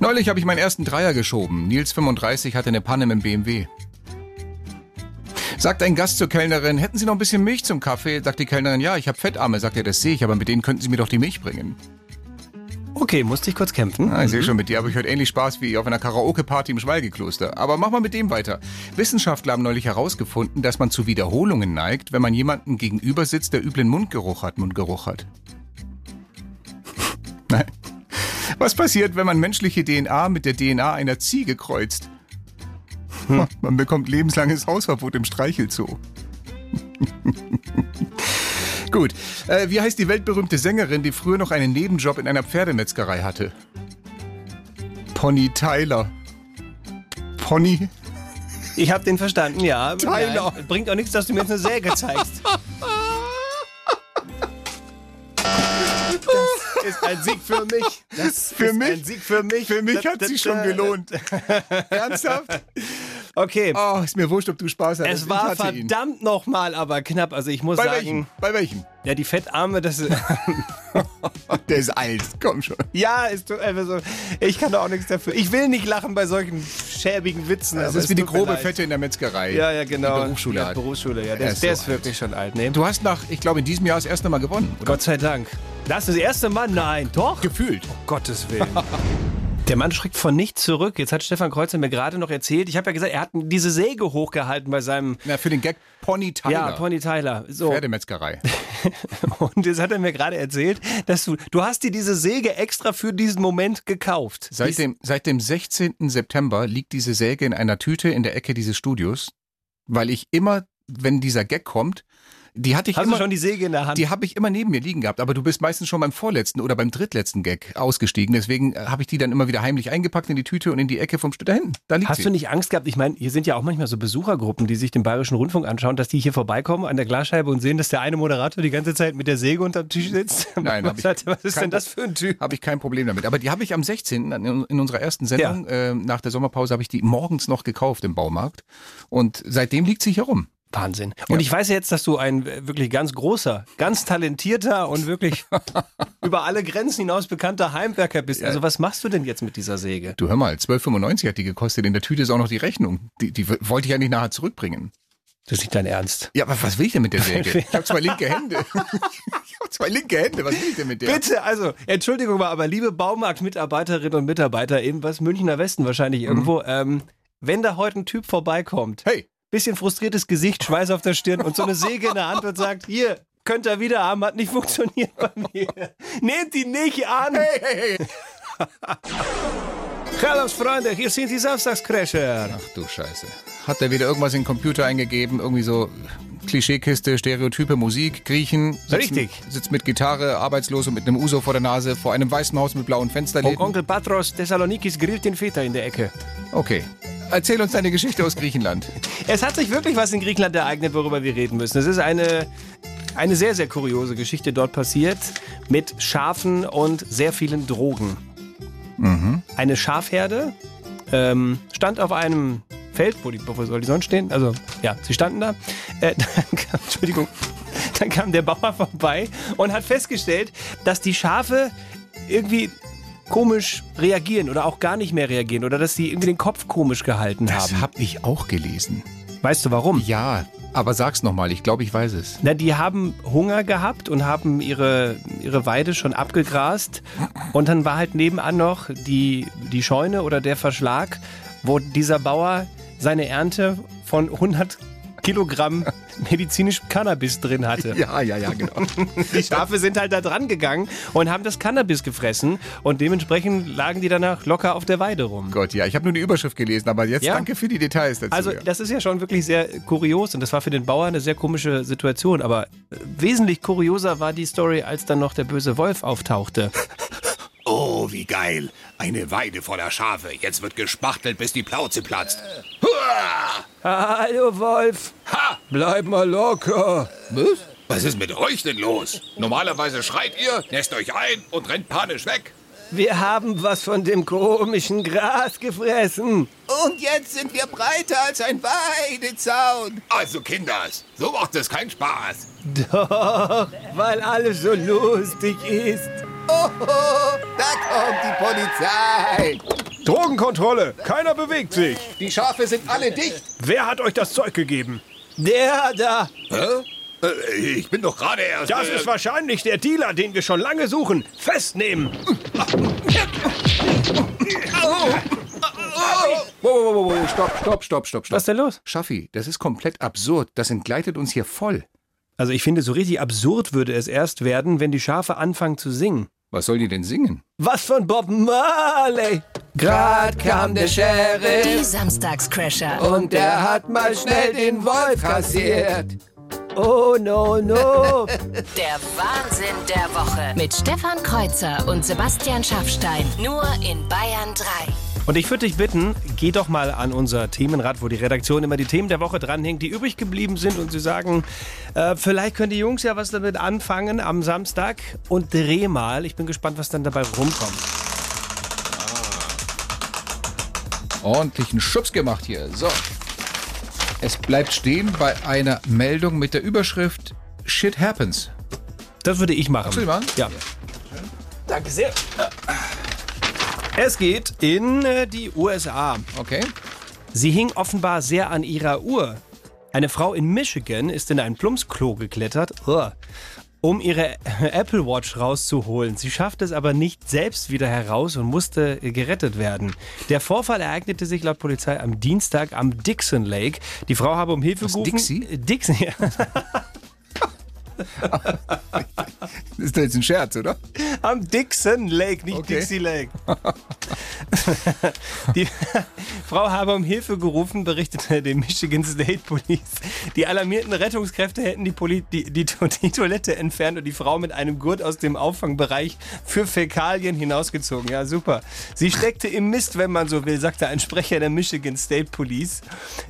Speaker 7: Neulich habe ich meinen ersten Dreier geschoben. Nils 35 hatte eine Panne mit dem BMW. Sagt ein Gast zur Kellnerin, hätten Sie noch ein bisschen Milch zum Kaffee? Sagt die Kellnerin, ja, ich habe Fettarme. Sagt er, das sehe ich, aber mit denen könnten Sie mir doch die Milch bringen.
Speaker 5: Okay, musste ich kurz kämpfen.
Speaker 7: Ah, ich sehe schon, mit dir habe ich heute ähnlich Spaß wie auf einer Karaoke-Party im Schweigekloster. Aber mach mal mit dem weiter. Wissenschaftler haben neulich herausgefunden, dass man zu Wiederholungen neigt, wenn man jemanden gegenüber sitzt, der üblen Mundgeruch hat. Mundgeruch hat. Nein. Was passiert, wenn man menschliche DNA mit der DNA einer Ziege kreuzt?
Speaker 5: Hm.
Speaker 7: Man bekommt lebenslanges Hausverbot im Streichelzoo. Gut. Äh, wie heißt die weltberühmte Sängerin, die früher noch einen Nebenjob in einer Pferdemetzgerei hatte? Pony Tyler. Pony?
Speaker 5: Ich habe den verstanden, ja.
Speaker 7: Tyler.
Speaker 5: Nein, bringt auch nichts, dass du mir jetzt eine Säge zeigst. ist ein Sieg für mich. Das
Speaker 7: Für
Speaker 5: ist
Speaker 7: mich?
Speaker 5: ein Sieg für mich.
Speaker 7: Für mich hat
Speaker 5: da-
Speaker 7: sich schon
Speaker 5: da-
Speaker 7: gelohnt. Ernsthaft?
Speaker 5: Okay.
Speaker 7: Oh, ist mir wurscht, ob du Spaß hattest.
Speaker 5: Es war verdammt nochmal aber knapp. Also ich muss
Speaker 7: Bei
Speaker 5: sagen,
Speaker 7: welchem? Bei welchem?
Speaker 5: ja, die Fettarme, das ist,
Speaker 7: Der ist alt. Komm schon.
Speaker 5: ja, ist einfach so. Ich kann da auch nichts dafür. Ich will nicht lachen bei solchen schäbigen Witzen.
Speaker 7: Das ist wie die grobe. Fette in der Metzgerei.
Speaker 5: Ja, ja, genau.
Speaker 7: Die Berufsschule
Speaker 5: ja,
Speaker 7: hat.
Speaker 5: Berufsschule, ja.
Speaker 7: Er
Speaker 5: Der,
Speaker 7: ist
Speaker 5: der
Speaker 7: so
Speaker 5: ist wirklich schon alt. Nee.
Speaker 7: Du hast nach, ich glaube, in diesem Jahr das erste Mal gewonnen. Oder?
Speaker 5: Gott sei Dank. Das ist das erste Mal? Nein, doch.
Speaker 7: Gefühlt.
Speaker 5: Gottes Willen. Der Mann schreckt von nichts zurück. Jetzt hat Stefan Kreuzer mir gerade noch erzählt. Ich habe ja gesagt, er hat diese Säge hochgehalten bei seinem
Speaker 7: Na, für den Gag Pony Tyler.
Speaker 5: ja, Pony Tyler. So.
Speaker 7: Pferdemetzgerei.
Speaker 5: Und jetzt hat er mir gerade erzählt, dass du, du hast dir diese Säge extra für diesen Moment gekauft.
Speaker 7: Seit dem, seit dem 16. September liegt diese Säge in einer Tüte in der Ecke dieses Studios, weil ich immer, wenn dieser Gag kommt, die hatte ich
Speaker 5: Hast
Speaker 7: immer,
Speaker 5: du schon die Säge in der Hand?
Speaker 7: die habe ich immer neben mir liegen gehabt, aber du bist meistens schon beim vorletzten oder beim drittletzten Gag ausgestiegen, deswegen äh, habe ich die dann immer wieder heimlich eingepackt in die Tüte und in die Ecke vom Stück da hinten. Da liegt
Speaker 5: Hast
Speaker 7: sie.
Speaker 5: du nicht Angst gehabt? Ich meine, hier sind ja auch manchmal so Besuchergruppen, die sich den Bayerischen Rundfunk anschauen, dass die hier vorbeikommen an der Glasscheibe und sehen, dass der eine Moderator die ganze Zeit mit der Säge unterm Tisch sitzt.
Speaker 7: Nein,
Speaker 5: was,
Speaker 7: ich
Speaker 5: hat, was ist denn das für ein Typ?
Speaker 7: Habe ich kein Problem damit. Aber die habe ich am 16. in unserer ersten Sendung, äh, nach der Sommerpause, habe ich die morgens noch gekauft im Baumarkt. Und seitdem liegt sie hier rum.
Speaker 5: Wahnsinn. Und ich weiß jetzt, dass du ein äh, wirklich ganz großer, ganz talentierter und wirklich über alle Grenzen hinaus bekannter Heimwerker bist. Also was machst du denn jetzt mit dieser Säge?
Speaker 7: Du hör mal, 12,95 hat die gekostet. In der Tüte ist auch noch die Rechnung. Die, die wollte ich ja nicht nachher zurückbringen.
Speaker 5: Das ist nicht dein Ernst.
Speaker 7: Ja, aber was will ich denn mit der Säge? Ich habe zwei linke Hände. Ich habe zwei linke Hände. Was will ich denn mit der?
Speaker 5: Bitte, also, Entschuldigung mal, aber liebe Baumarktmitarbeiterinnen und Mitarbeiter, ebenfalls Münchner Westen wahrscheinlich irgendwo, ähm, wenn da heute ein Typ vorbeikommt,
Speaker 7: Hey,
Speaker 5: bisschen frustriertes Gesicht, Schweiß auf der Stirn und so eine Säge in der Hand und sagt, hier, könnt ihr wieder haben, hat nicht funktioniert bei mir. Nehmt die nicht an.
Speaker 7: hey, hey, hey.
Speaker 5: Hallo Freunde, hier sind die Samstagscrasher.
Speaker 7: Ach du Scheiße. Hat der wieder irgendwas in den Computer eingegeben? Irgendwie so Klischeekiste, Stereotype, Musik, Griechen. Sitzt,
Speaker 5: Richtig.
Speaker 7: Sitzt mit Gitarre, arbeitslos und mit einem Uso vor der Nase vor einem weißen Haus mit blauen
Speaker 5: Und
Speaker 7: Fensterläden.
Speaker 5: Onkel Patros Thessalonikis grillt den Väter in der Ecke.
Speaker 7: Okay. Erzähl uns deine Geschichte aus Griechenland.
Speaker 5: Es hat sich wirklich was in Griechenland ereignet, worüber wir reden müssen. Es ist eine, eine sehr, sehr kuriose Geschichte dort passiert mit Schafen und sehr vielen Drogen. Eine Schafherde ähm, stand auf einem Feld, wo, die, wo soll die sonst stehen? Also, ja, sie standen da. Äh, kam, Entschuldigung, dann kam der Bauer vorbei und hat festgestellt, dass die Schafe irgendwie komisch reagieren oder auch gar nicht mehr reagieren oder dass sie irgendwie den Kopf komisch gehalten
Speaker 7: Das
Speaker 5: haben.
Speaker 7: hab ich auch gelesen.
Speaker 5: Weißt du warum?
Speaker 7: Ja, aber sag's nochmal. Ich glaube, ich weiß es.
Speaker 5: Na, die haben Hunger gehabt und haben ihre, ihre Weide schon abgegrast. Und dann war halt nebenan noch die, die Scheune oder der Verschlag, wo dieser Bauer seine Ernte von 100 Kilogramm medizinischem Cannabis drin hatte.
Speaker 7: Ja, ja, ja, genau.
Speaker 5: Die Schafe sind halt da dran gegangen und haben das Cannabis gefressen und dementsprechend lagen die danach locker auf der Weide rum.
Speaker 7: Gott, ja. Ich habe nur die Überschrift gelesen, aber jetzt
Speaker 5: Ja.
Speaker 7: danke für die Details dazu.
Speaker 5: Also
Speaker 7: ja.
Speaker 5: das ist ja schon wirklich sehr kurios und das war für den Bauer eine sehr komische Situation. Aber äh, wesentlich kurioser war die Story, als dann noch der böse Wolf auftauchte.
Speaker 12: Oh, wie geil. Eine Weide voller Schafe. Jetzt wird gespachtelt, bis die Plauze platzt.
Speaker 5: Hallo Wolf,
Speaker 12: Ha!
Speaker 5: bleib mal locker.
Speaker 12: Was? Was ist mit euch denn los? Normalerweise schreit ihr, nässt euch ein und rennt panisch weg.
Speaker 5: Wir haben was von dem komischen Gras gefressen.
Speaker 12: Und jetzt sind wir breiter als ein Weidezaun. Also, Kinders, so macht es keinen Spaß.
Speaker 5: Doch, weil alles so lustig ist.
Speaker 12: Oh, da kommt die Polizei.
Speaker 5: Drogenkontrolle, keiner bewegt sich.
Speaker 12: Die Schafe sind alle dicht.
Speaker 5: Wer hat euch das Zeug gegeben? Der da.
Speaker 12: Hä? Äh, Ich bin doch gerade erst...
Speaker 5: Das
Speaker 12: äh,
Speaker 5: ist wahrscheinlich der Dealer, den wir schon lange suchen. Festnehmen.
Speaker 7: Wow, wow, wow, wow, stopp, stopp, stopp, stopp, stopp.
Speaker 5: Was ist denn los?
Speaker 7: Schaffi, das ist komplett absurd. Das entgleitet uns hier voll.
Speaker 5: Also ich finde, so richtig absurd würde es erst werden, wenn die Schafe anfangen zu singen.
Speaker 7: Was soll die denn singen?
Speaker 5: Was von Bob Marley? Grad kam der
Speaker 6: Die
Speaker 5: Sheriff
Speaker 6: Samstagscrasher.
Speaker 5: und der hat mal schnell den Wolf rasiert. Oh no, no.
Speaker 6: Der Wahnsinn der Woche. Mit Stefan Kreuzer und Sebastian Schaffstein. Nur in Bayern 3.
Speaker 5: Und ich würde dich bitten, geh doch mal an unser Themenrad, wo die Redaktion immer die Themen der Woche dranhängt, die übrig geblieben sind. Und sie sagen, äh, vielleicht können die Jungs ja was damit anfangen am Samstag. Und dreh mal. Ich bin gespannt, was dann dabei rumkommt.
Speaker 7: Ordentlichen Schubs gemacht hier. So. Es bleibt stehen bei einer Meldung mit der Überschrift Shit happens.
Speaker 5: Das würde ich machen.
Speaker 7: Willst du die machen?
Speaker 5: Ja. Danke sehr. Es geht in äh, die USA.
Speaker 7: Okay.
Speaker 5: Sie hing offenbar sehr an ihrer Uhr. Eine Frau in Michigan ist in ein Plumpsklo geklettert, um ihre Apple Watch rauszuholen. Sie schaffte es aber nicht selbst wieder heraus und musste äh, gerettet werden. Der Vorfall ereignete sich laut Polizei am Dienstag am Dixon Lake. Die Frau habe um Hilfe
Speaker 7: Was,
Speaker 5: gerufen.
Speaker 7: Dixie?
Speaker 5: Äh, Dixon, ja.
Speaker 7: Das ist doch jetzt ein Scherz, oder?
Speaker 5: Am Dixon Lake, nicht
Speaker 7: Okay.
Speaker 5: Dixie Lake. Die Frau habe um Hilfe gerufen, berichtete die Michigan State Police. Die alarmierten Rettungskräfte hätten die, Poli die, die, die Toilette entfernt und die Frau mit einem Gurt aus dem Auffangbereich für Fäkalien hinausgezogen. Ja, super. Sie steckte im Mist, wenn man so will, sagte ein Sprecher der Michigan State Police.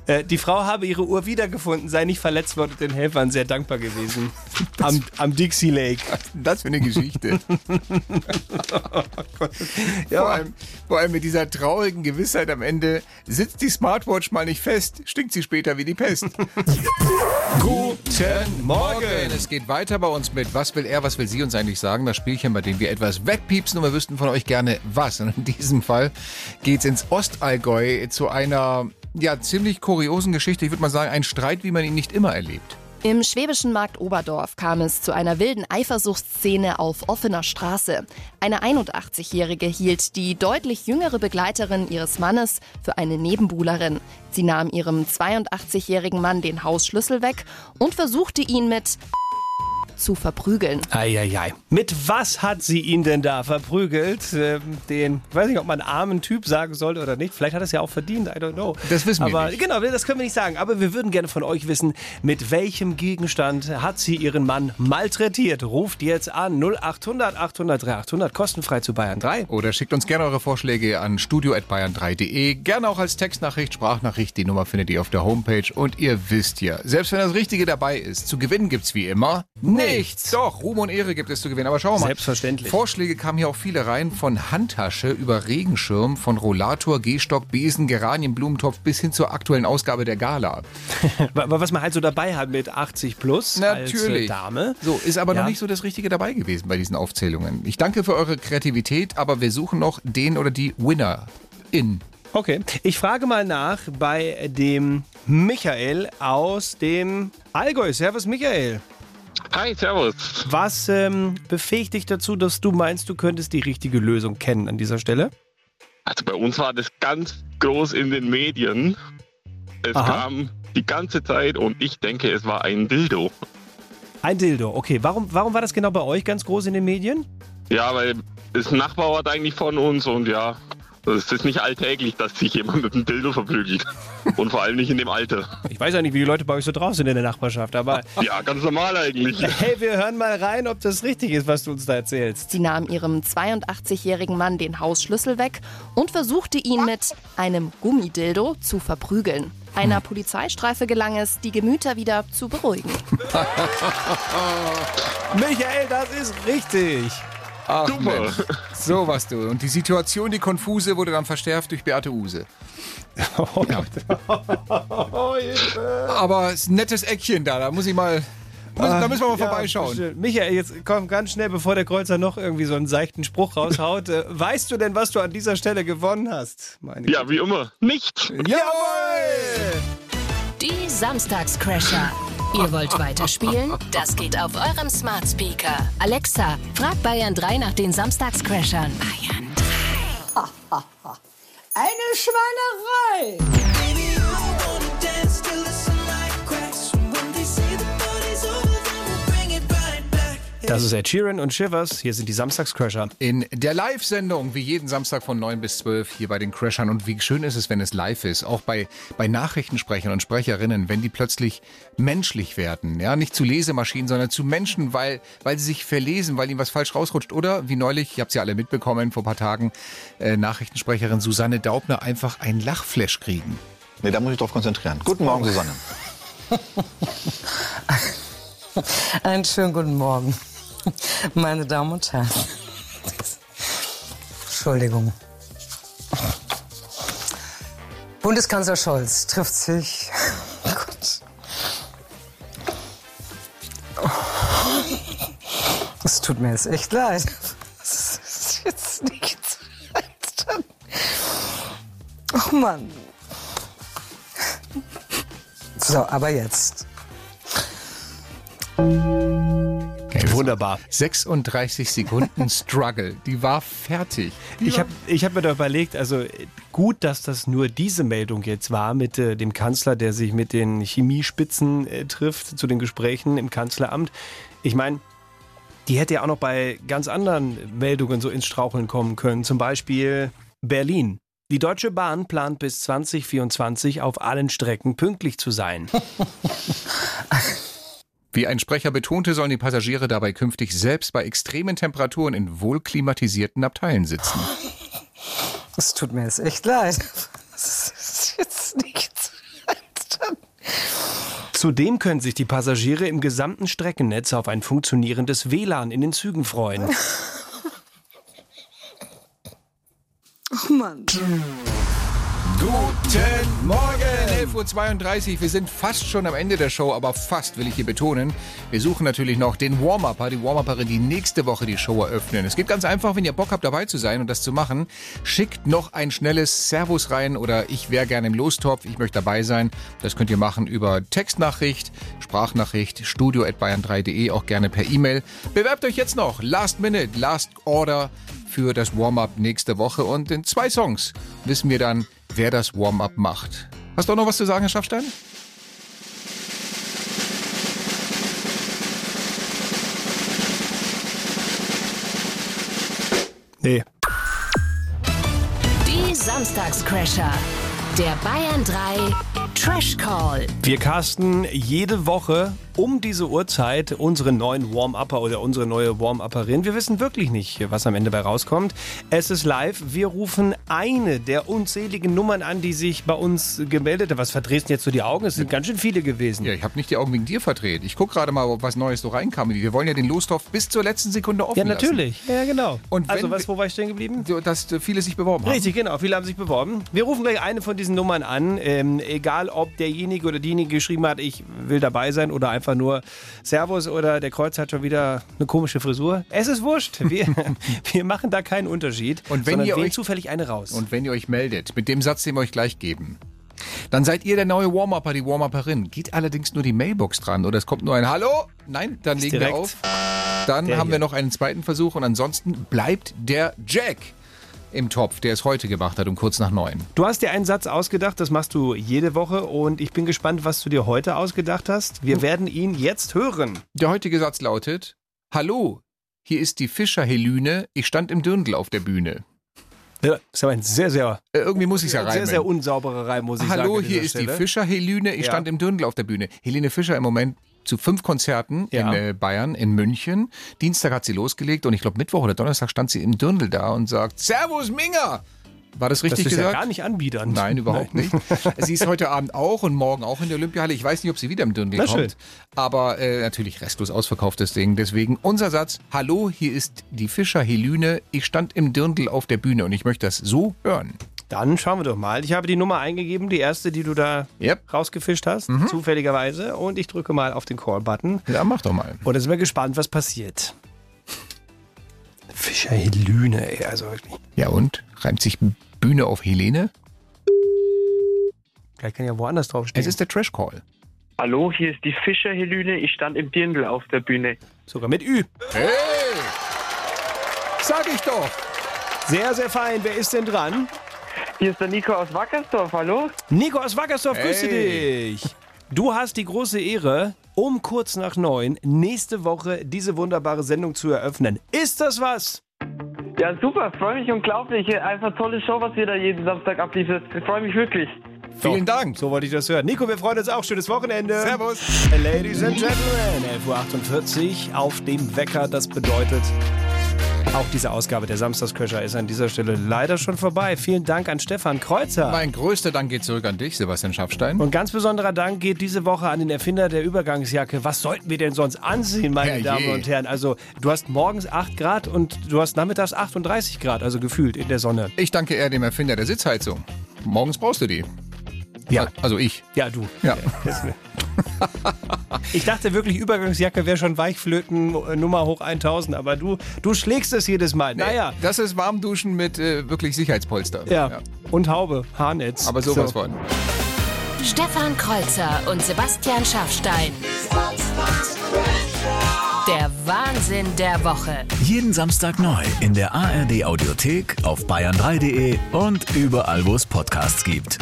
Speaker 5: Äh, die Frau habe ihre Uhr wiedergefunden, sei nicht verletzt worden und den Helfern sehr dankbar gewesen. Am, am Dixie Lake.
Speaker 7: Das für eine Geschichte. vor, allem, vor allem mit dieser traurigen Gewissheit am Ende, sitzt die Smartwatch mal nicht fest, stinkt sie später wie die Pest.
Speaker 5: Guten Morgen.
Speaker 7: Es geht weiter bei uns mit Was will er, was will sie uns eigentlich sagen? Das Spielchen, bei dem wir etwas wegpiepsen und wir wüssten von euch gerne was. Und in diesem Fall geht's ins Ostallgäu zu einer ja, ziemlich kuriosen Geschichte. Ich würde mal sagen, ein Streit, wie man ihn nicht immer erlebt.
Speaker 9: Im schwäbischen Markt Oberdorf kam es zu einer wilden Eifersuchtsszene auf offener Straße. Eine 81-Jährige hielt die deutlich jüngere Begleiterin ihres Mannes für eine Nebenbuhlerin. Sie nahm ihrem 82-jährigen Mann den Hausschlüssel weg und versuchte ihn mit zu verprügeln.
Speaker 5: Eieiei. Mit was hat sie ihn denn da verprügelt? Ähm, den, ich weiß nicht, ob man armen Typ sagen sollte oder nicht. Vielleicht hat er es ja auch verdient, I don't know.
Speaker 7: Das wissen wir
Speaker 5: Aber
Speaker 7: nicht.
Speaker 5: genau, das können wir nicht sagen. Aber wir würden gerne von euch wissen, mit welchem Gegenstand hat sie ihren Mann malträtiert? Ruft jetzt an 0800 800 3800 kostenfrei zu Bayern 3.
Speaker 7: Oder schickt uns gerne eure Vorschläge an studio.bayern3.de. Gerne auch als Textnachricht, Sprachnachricht. Die Nummer findet ihr auf der Homepage. Und ihr wisst ja, selbst wenn das Richtige dabei ist, zu gewinnen gibt's wie immer nichts. Doch, Ruhm und Ehre gibt es zu gewinnen. Aber schauen wir mal.
Speaker 5: Selbstverständlich.
Speaker 7: Vorschläge kamen hier auch viele rein. Von Handtasche über Regenschirm, von Rollator, Gehstock, Besen, Geranien, Blumentopf bis hin zur aktuellen Ausgabe der Gala.
Speaker 5: Was man halt so dabei hat mit 80 plus als äh,
Speaker 7: Natürlich.
Speaker 5: Dame.
Speaker 7: So, ist aber
Speaker 5: Ja.
Speaker 7: noch nicht so das Richtige dabei gewesen bei diesen Aufzählungen. Ich danke für eure Kreativität, aber wir suchen noch den oder die Winner in.
Speaker 5: Okay. Ich frage mal nach bei dem Michael aus dem Allgäu. Servus, Michael.
Speaker 13: Hi, servus.
Speaker 5: Was ähm, befähigt dich dazu, dass du meinst, du könntest die richtige Lösung kennen an dieser Stelle?
Speaker 13: Also bei uns war das ganz groß in den Medien. Es
Speaker 5: Aha.
Speaker 13: kam die ganze Zeit und ich denke, es war ein Dildo.
Speaker 5: Ein Dildo. Okay, warum, warum war das genau bei euch ganz groß in den Medien?
Speaker 13: Ja, weil das ein Nachbarort eigentlich von uns und ja, es ist nicht alltäglich, dass sich jemand mit einem Dildo verprügelt. Und vor allem nicht in dem Alter.
Speaker 5: Ich weiß ja nicht, wie die Leute bei euch so drauf sind in der Nachbarschaft, aber
Speaker 13: Ja, ganz normal eigentlich.
Speaker 5: hey, wir hören mal rein, ob das richtig ist, was du uns da erzählst.
Speaker 9: Sie nahm ihrem 82-jährigen Mann den Hausschlüssel weg und versuchte ihn mit einem Gummidildo zu verprügeln. Einer Polizeistreife gelang es, die Gemüter wieder zu beruhigen.
Speaker 5: Michael, das ist richtig.
Speaker 7: Ach,
Speaker 13: Super.
Speaker 7: Mensch. So was du. Und die Situation, die konfuse, wurde dann verschärft durch Beate Use.
Speaker 5: Oh, Hilfe.
Speaker 7: Aber es ist ein nettes Eckchen da, da muss ich mal. Muss, da müssen wir mal
Speaker 5: Ja,
Speaker 7: vorbeischauen.
Speaker 5: Michael, jetzt komm ganz schnell, bevor der Kreuzer noch irgendwie so einen seichten Spruch raushaut. Äh, weißt du denn, was du an dieser Stelle gewonnen hast? Meine
Speaker 13: Ja, wie immer. Nicht.
Speaker 5: Jawohl!
Speaker 6: Die Samstagscrasher. Ihr wollt weiterspielen? Das geht auf eurem Smart Speaker. Alexa, frag Bayern 3 nach den Samstagscrashern. Bayern 3.
Speaker 14: Eine Schweinerei!
Speaker 5: Das ist Ed Sheeran und Shivers. Hier sind die Samstagscrasher.
Speaker 7: In der Live-Sendung, wie jeden Samstag von 9 bis 12 hier bei den Crashern. Und wie schön ist es, wenn es live ist. Auch bei, bei Nachrichtensprechern und Sprecherinnen, wenn die plötzlich menschlich werden. Ja, nicht zu Lesemaschinen, sondern zu Menschen, weil, weil sie sich verlesen, weil ihnen was falsch rausrutscht. Oder wie neulich, ich habe sie alle mitbekommen vor ein paar Tagen, äh, Nachrichtensprecherin Susanne Daubner einfach ein Lachflash kriegen.
Speaker 15: Nee, da muss ich drauf konzentrieren. Guten Morgen, Susanne.
Speaker 14: Einen schönen guten Morgen, meine Damen und Herren. Entschuldigung. Bundeskanzler Scholz trifft sich. Oh Gott. Es tut mir jetzt echt leid. Es ist jetzt nicht Zeit. Oh Mann. So, aber jetzt.
Speaker 5: Wunderbar.
Speaker 7: 36 Sekunden Struggle. Die war fertig. Die
Speaker 5: Ich habe ich hab mir da überlegt, also gut, dass das nur diese Meldung jetzt war mit äh, dem Kanzler, der sich mit den Chemiespitzen äh, trifft zu den Gesprächen im Kanzleramt. Ich meine, die hätte ja auch noch bei ganz anderen Meldungen so ins Straucheln kommen können. Zum Beispiel Berlin. Die Deutsche Bahn plant bis 2024 auf allen Strecken pünktlich zu sein.
Speaker 7: Wie ein Sprecher betonte, sollen die Passagiere dabei künftig selbst bei extremen Temperaturen in wohlklimatisierten Abteilen sitzen.
Speaker 14: Es tut mir jetzt echt leid. Es ist jetzt nicht Zeit.
Speaker 5: Zudem können sich die Passagiere im gesamten Streckennetz auf ein funktionierendes WLAN in den Zügen freuen.
Speaker 14: Oh Mann.
Speaker 7: Guten Morgen! 11.32 Uhr. Wir sind fast schon am Ende der Show, aber fast will ich hier betonen. Wir suchen natürlich noch den Warm-Upper, die Warm-Upperin, die nächste Woche die Show eröffnen. Es geht ganz einfach, wenn ihr Bock habt, dabei zu sein und das zu machen. Schickt noch ein schnelles Servus rein oder ich wäre gerne im Lostopf, ich möchte dabei sein. Das könnt ihr machen über Textnachricht, Sprachnachricht, studio.bayern3.de, auch gerne per E-Mail. Bewerbt euch jetzt noch. Last Minute, Last Order für das Warm-up nächste Woche. Und in zwei Songs wissen wir dann, wer das Warm-up macht. Hast du auch noch was zu sagen, Herr Schaffstein?
Speaker 5: Nee.
Speaker 6: Die Samstagscrasher. Der Bayern 3 Trash Call.
Speaker 5: Wir casten jede Woche um diese Uhrzeit unseren neuen Warm-Upper oder unsere neue Warm-Upperin. Wir wissen wirklich nicht, was am Ende bei rauskommt. Es ist live. Wir rufen eine der unzähligen Nummern an, die sich bei uns gemeldet haben. Was verdrehst du jetzt so die Augen? Es sind ganz schön viele gewesen.
Speaker 7: Ja, ich habe nicht die Augen wegen dir verdreht. Ich gucke gerade mal, ob was Neues so reinkam. Wir wollen ja den Lostopf bis zur letzten Sekunde offen
Speaker 5: Ja,
Speaker 7: lassen.
Speaker 5: natürlich. Ja, genau.
Speaker 7: Und
Speaker 5: also, was, wo war ich stehen geblieben?
Speaker 7: Dass äh, viele sich beworben haben.
Speaker 5: Richtig, genau. Viele haben sich beworben. Wir rufen gleich eine von diesen Nummern an. Ähm, egal, ob derjenige oder diejenige geschrieben hat, ich will dabei sein oder einfach nur Servus oder der Kreuz hat schon wieder eine komische Frisur. Es ist wurscht. Wir, wir machen da keinen Unterschied.
Speaker 7: Und wenn ihr euch-
Speaker 5: zufällig eine raus.
Speaker 7: Und wenn ihr euch meldet, mit dem Satz, den wir euch gleich geben, dann seid ihr der neue Warm-Upper, die Warm-Upperin. Geht allerdings nur die Mailbox dran oder es kommt nur ein Hallo? Nein, dann legen
Speaker 5: direkt
Speaker 7: wir auf. Dann
Speaker 5: der
Speaker 7: haben wir
Speaker 5: hier.
Speaker 7: noch einen zweiten Versuch und ansonsten bleibt der Jack im Topf, der es heute gemacht hat um kurz nach neun.
Speaker 5: Du hast dir einen Satz ausgedacht, das machst du jede Woche und ich bin gespannt, was du dir heute ausgedacht hast. Wir werden ihn jetzt hören.
Speaker 7: Der heutige Satz lautet: Hallo, hier ist die Fischer Helüne. Ich stand im Dirndl auf der Bühne.
Speaker 5: Ja, ist aber ein sehr, sehr,
Speaker 7: Äh, irgendwie muss ich ja reimen.
Speaker 5: sehr, sehr unsauberer Reim, muss ich sagen.
Speaker 7: Hallo, hier ist die
Speaker 5: Stelle.
Speaker 7: Fischer Helüne. Ich
Speaker 5: Ja.
Speaker 7: stand im Dirndl auf der Bühne. Helene Fischer im Moment zu fünf Konzerten
Speaker 5: Ja.
Speaker 7: in äh, Bayern, in München. Dienstag hat sie losgelegt und ich glaube Mittwoch oder Donnerstag stand sie im Dirndl da und sagt Servus Minga. War das richtig
Speaker 5: das ist
Speaker 7: gesagt?
Speaker 5: ja gar nicht anbiedernd.
Speaker 7: Nein, überhaupt nicht. Sie ist heute Abend auch und morgen auch in der Olympiahalle. Ich weiß nicht, ob sie wieder im Dirndl
Speaker 5: Na
Speaker 7: kommt.
Speaker 5: schön.
Speaker 7: Aber äh, natürlich restlos ausverkauftes Ding. Deswegen unser Satz, hallo, hier ist die Fischer Helüne. Ich stand im Dirndl auf der Bühne und ich möchte das so hören.
Speaker 5: Dann schauen wir doch mal. Ich habe die Nummer eingegeben, die erste, die du da
Speaker 7: Yep.
Speaker 5: rausgefischt hast, zufälligerweise. Und ich drücke mal auf den Call-Button.
Speaker 7: Ja, mach doch mal.
Speaker 5: Und jetzt sind wir gespannt, was passiert. Fischer Helüne, ey, also wirklich.
Speaker 7: Ja und? Reimt sich Bühne auf Helene?
Speaker 5: Vielleicht kann ja woanders draufstehen.
Speaker 7: Es ist der Trash Call.
Speaker 16: Hallo, hier ist die Fischer Helüne. Ich stand im Dirndl auf der Bühne.
Speaker 5: Sogar mit Ü.
Speaker 7: Hey! Sag ich doch!
Speaker 5: Sehr, sehr fein. Wer ist denn dran?
Speaker 16: Hier ist der Nico aus Wackersdorf, hallo?
Speaker 5: Nico aus Wackersdorf, grüße
Speaker 16: Hey.
Speaker 5: dich. Du hast die große Ehre, um kurz nach neun nächste Woche diese wunderbare Sendung zu eröffnen. Ist das was?
Speaker 16: Ja, super, freue mich unglaublich. Einfach tolle Show, was ihr da jeden Samstag abliefert. Ich freue mich wirklich.
Speaker 5: Vielen Dank. So wollte ich das hören. Nico, wir freuen uns auch. Schönes Wochenende.
Speaker 7: Servus.
Speaker 5: Ladies and Gentlemen, 11.48 Uhr auf dem Wecker. Das bedeutet, auch diese Ausgabe der Samstagsköcher ist an dieser Stelle leider schon vorbei. Vielen Dank an Stefan Kreuzer.
Speaker 7: Mein größter Dank geht zurück an dich, Sebastian Schaffstein.
Speaker 5: Und ganz besonderer Dank geht diese Woche an den Erfinder der Übergangsjacke. Was sollten wir denn sonst anziehen, meine
Speaker 7: Herrje.
Speaker 5: Damen und Herren? Also, du hast morgens 8 Grad und du hast nachmittags 38 Grad, also gefühlt in der Sonne.
Speaker 7: Ich danke eher dem Erfinder der Sitzheizung. Morgens brauchst du die.
Speaker 5: Ja.
Speaker 7: Also ich.
Speaker 5: Ja, du.
Speaker 7: Ja.
Speaker 5: Ich dachte wirklich, Übergangsjacke wäre schon Weichflöten äh, Nummer hoch 1000, aber du, du schlägst es jedes Mal. Naja.
Speaker 7: Das ist Warmduschen mit äh, wirklich Sicherheitspolster.
Speaker 5: Ja. Und Haube, Haarnetz.
Speaker 7: Aber sowas
Speaker 5: So.
Speaker 7: von.
Speaker 6: Stefan Kreuzer und Sebastian Schaffstein. Der Wahnsinn der Woche.
Speaker 17: Jeden Samstag neu in der ARD Audiothek, auf bayern3.de und überall, wo es Podcasts gibt.